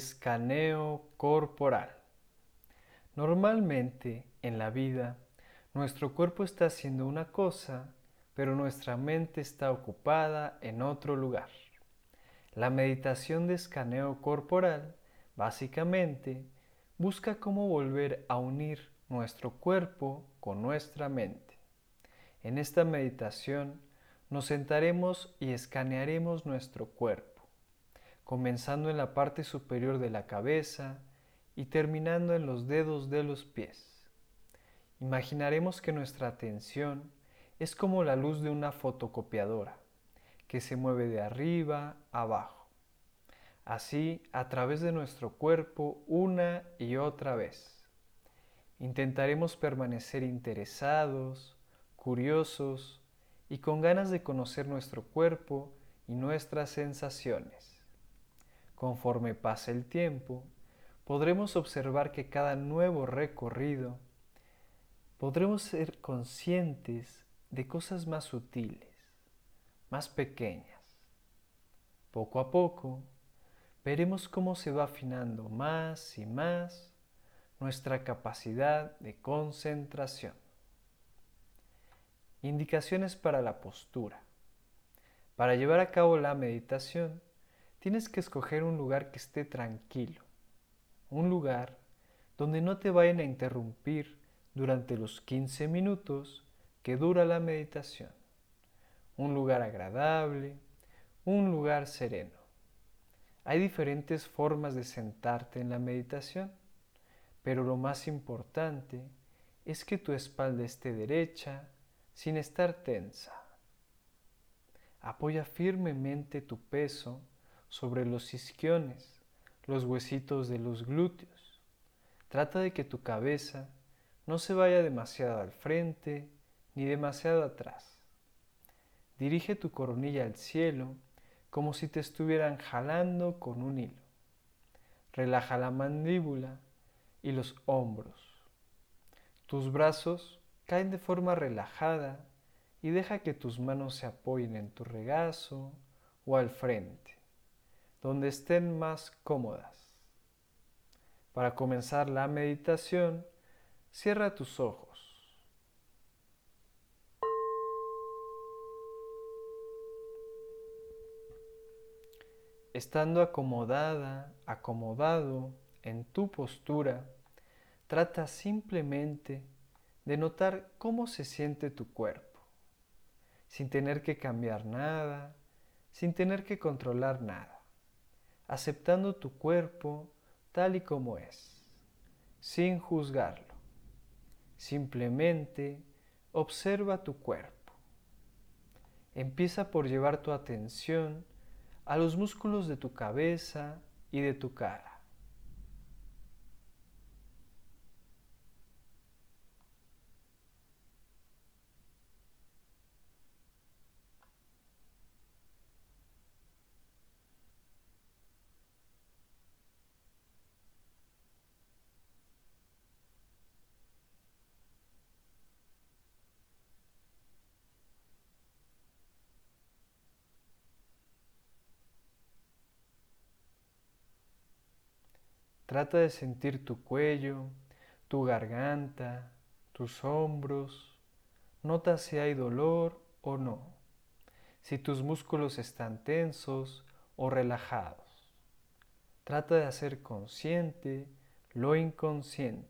Escaneo corporal. Normalmente en la vida nuestro cuerpo está haciendo una cosa, pero nuestra mente está ocupada en otro lugar. La meditación de escaneo corporal básicamente busca cómo volver a unir nuestro cuerpo con nuestra mente. En esta meditación nos sentaremos y escanearemos nuestro cuerpo comenzando en la parte superior de la cabeza y terminando en los dedos de los pies. Imaginaremos que nuestra atención es como la luz de una fotocopiadora, que se mueve de arriba a abajo, así a través de nuestro cuerpo una y otra vez. Intentaremos permanecer interesados, curiosos y con ganas de conocer nuestro cuerpo y nuestras sensaciones. Conforme pase el tiempo, podremos observar que cada nuevo recorrido podremos ser conscientes de cosas más sutiles, más pequeñas. Poco a poco, veremos cómo se va afinando más y más nuestra capacidad de concentración. Indicaciones para la postura. Para llevar a cabo la meditación, tienes que escoger un lugar que esté tranquilo, un lugar donde no te vayan a interrumpir durante los 15 minutos que dura la meditación, un lugar agradable, un lugar sereno. Hay diferentes formas de sentarte en la meditación, pero lo más importante es que tu espalda esté derecha sin estar tensa. Apoya firmemente tu peso sobre los isquiones, los huesitos de los glúteos. Trata de que tu cabeza no se vaya demasiado al frente ni demasiado atrás. Dirige tu coronilla al cielo como si te estuvieran jalando con un hilo. Relaja la mandíbula y los hombros. Tus brazos caen de forma relajada y deja que tus manos se apoyen en tu regazo o al frente donde estén más cómodas. Para comenzar la meditación, cierra tus ojos. Estando acomodada, acomodado en tu postura, trata simplemente de notar cómo se siente tu cuerpo, sin tener que cambiar nada, sin tener que controlar nada aceptando tu cuerpo tal y como es, sin juzgarlo. Simplemente observa tu cuerpo. Empieza por llevar tu atención a los músculos de tu cabeza y de tu cara. Trata de sentir tu cuello, tu garganta, tus hombros. Nota si hay dolor o no, si tus músculos están tensos o relajados. Trata de hacer consciente lo inconsciente.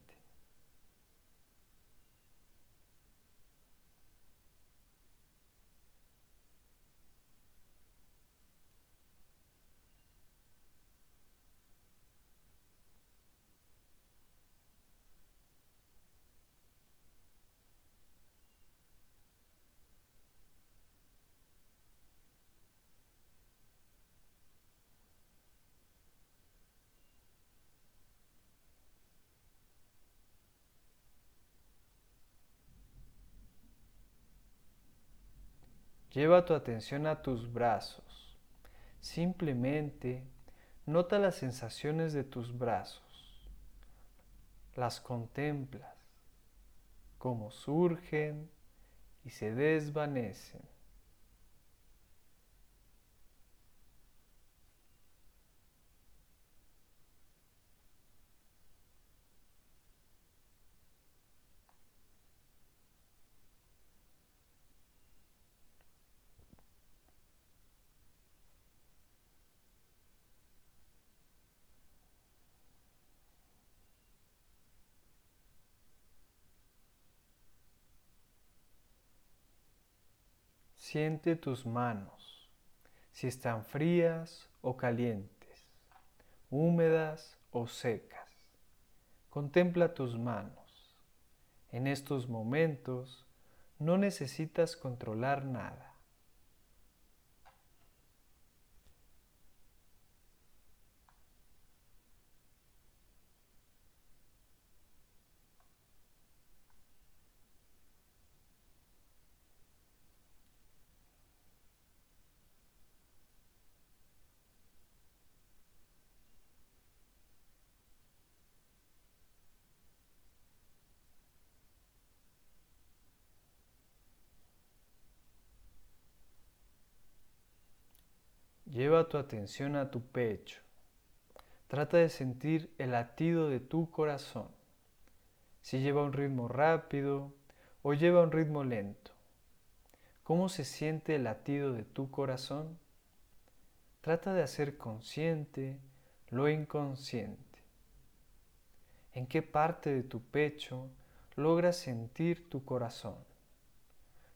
Lleva tu atención a tus brazos. Simplemente nota las sensaciones de tus brazos. Las contemplas, cómo surgen y se desvanecen. Siente tus manos, si están frías o calientes, húmedas o secas. Contempla tus manos. En estos momentos no necesitas controlar nada. Lleva tu atención a tu pecho. Trata de sentir el latido de tu corazón. Si lleva un ritmo rápido o lleva un ritmo lento. ¿Cómo se siente el latido de tu corazón? Trata de hacer consciente lo inconsciente. ¿En qué parte de tu pecho logras sentir tu corazón?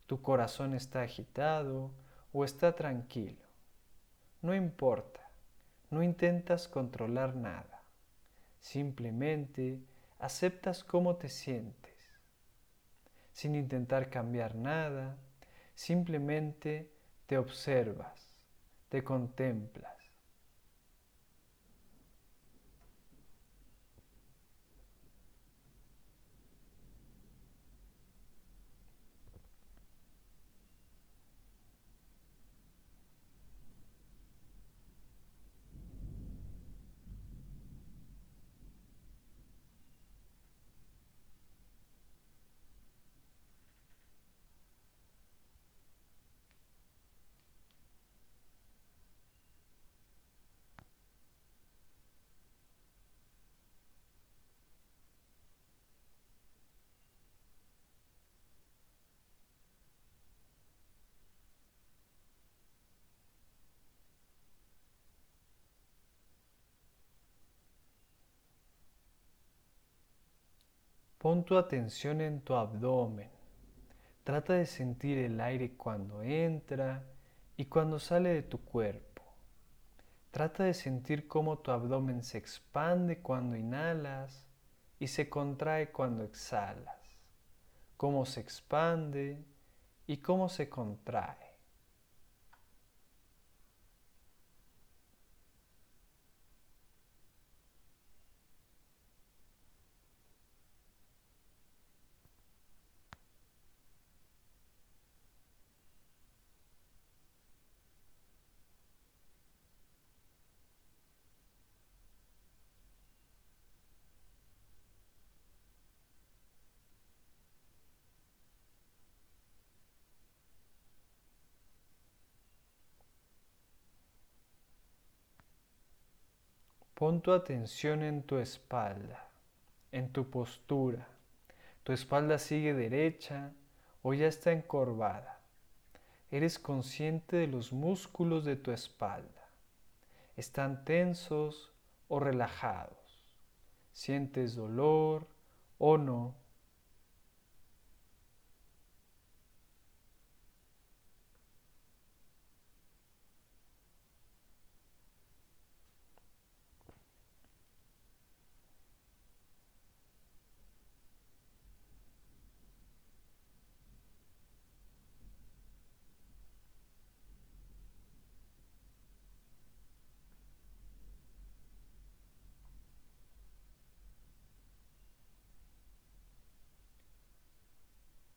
¿Tu corazón está agitado o está tranquilo? No importa, no intentas controlar nada, simplemente aceptas cómo te sientes, sin intentar cambiar nada, simplemente te observas, te contemplas. Pon tu atención en tu abdomen. Trata de sentir el aire cuando entra y cuando sale de tu cuerpo. Trata de sentir cómo tu abdomen se expande cuando inhalas y se contrae cuando exhalas. Cómo se expande y cómo se contrae. Pon tu atención en tu espalda, en tu postura. Tu espalda sigue derecha o ya está encorvada. Eres consciente de los músculos de tu espalda. ¿Están tensos o relajados? ¿Sientes dolor o no?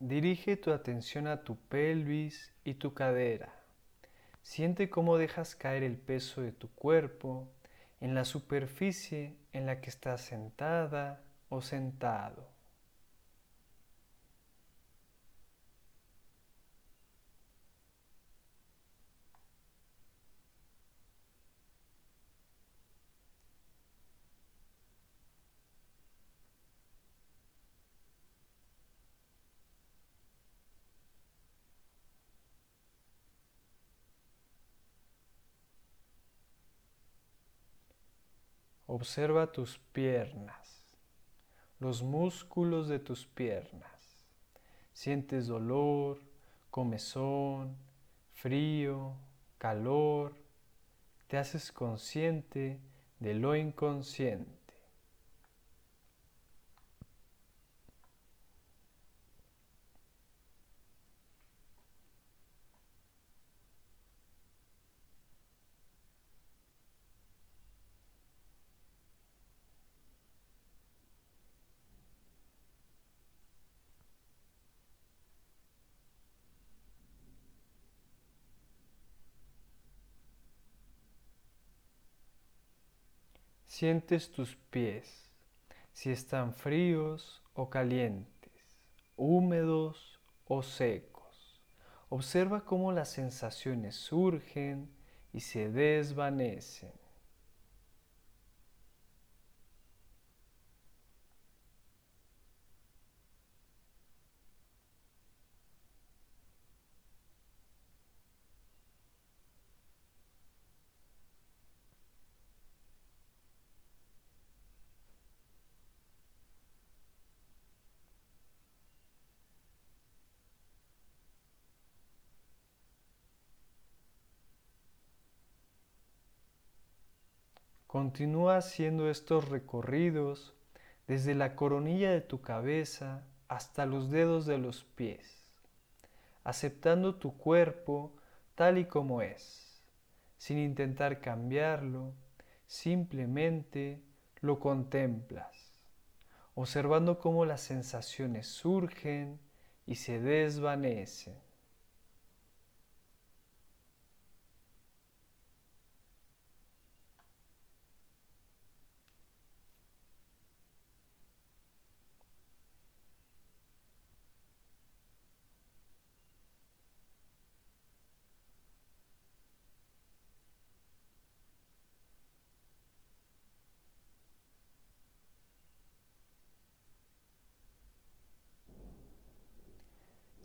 Dirige tu atención a tu pelvis y tu cadera. Siente cómo dejas caer el peso de tu cuerpo en la superficie en la que estás sentada o sentado. Observa tus piernas, los músculos de tus piernas. Sientes dolor, comezón, frío, calor, te haces consciente de lo inconsciente. Sientes tus pies, si están fríos o calientes, húmedos o secos. Observa cómo las sensaciones surgen y se desvanecen. Continúa haciendo estos recorridos desde la coronilla de tu cabeza hasta los dedos de los pies, aceptando tu cuerpo tal y como es, sin intentar cambiarlo, simplemente lo contemplas, observando cómo las sensaciones surgen y se desvanecen.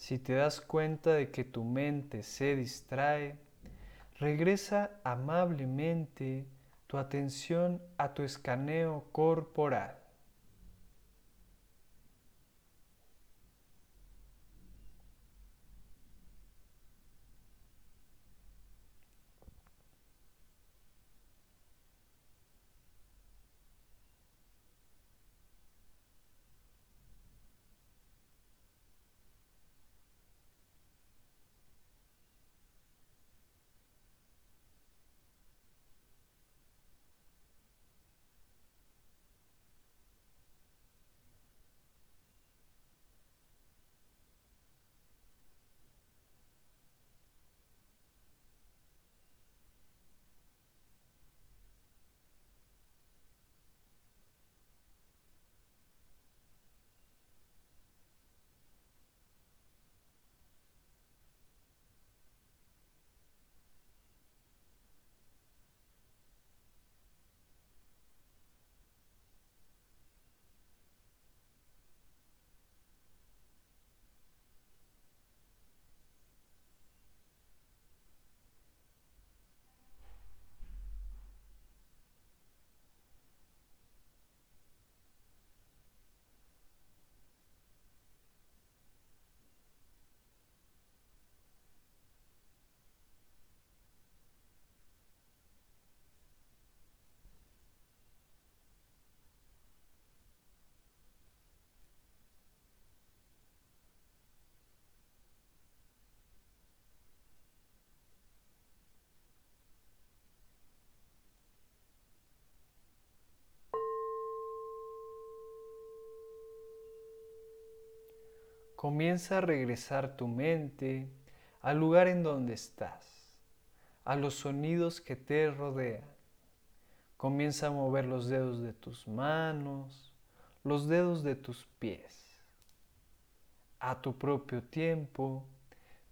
Si te das cuenta de que tu mente se distrae, regresa amablemente tu atención a tu escaneo corporal. Comienza a regresar tu mente al lugar en donde estás, a los sonidos que te rodean. Comienza a mover los dedos de tus manos, los dedos de tus pies. A tu propio tiempo,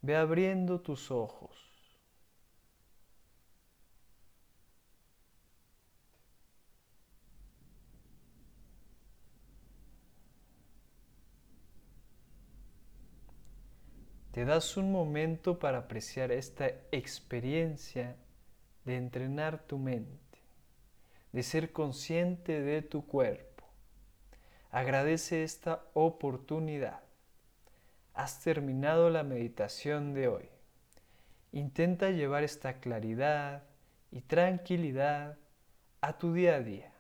ve abriendo tus ojos. Te das un momento para apreciar esta experiencia de entrenar tu mente, de ser consciente de tu cuerpo. Agradece esta oportunidad. Has terminado la meditación de hoy Intenta llevar esta claridad y tranquilidad a tu día a día.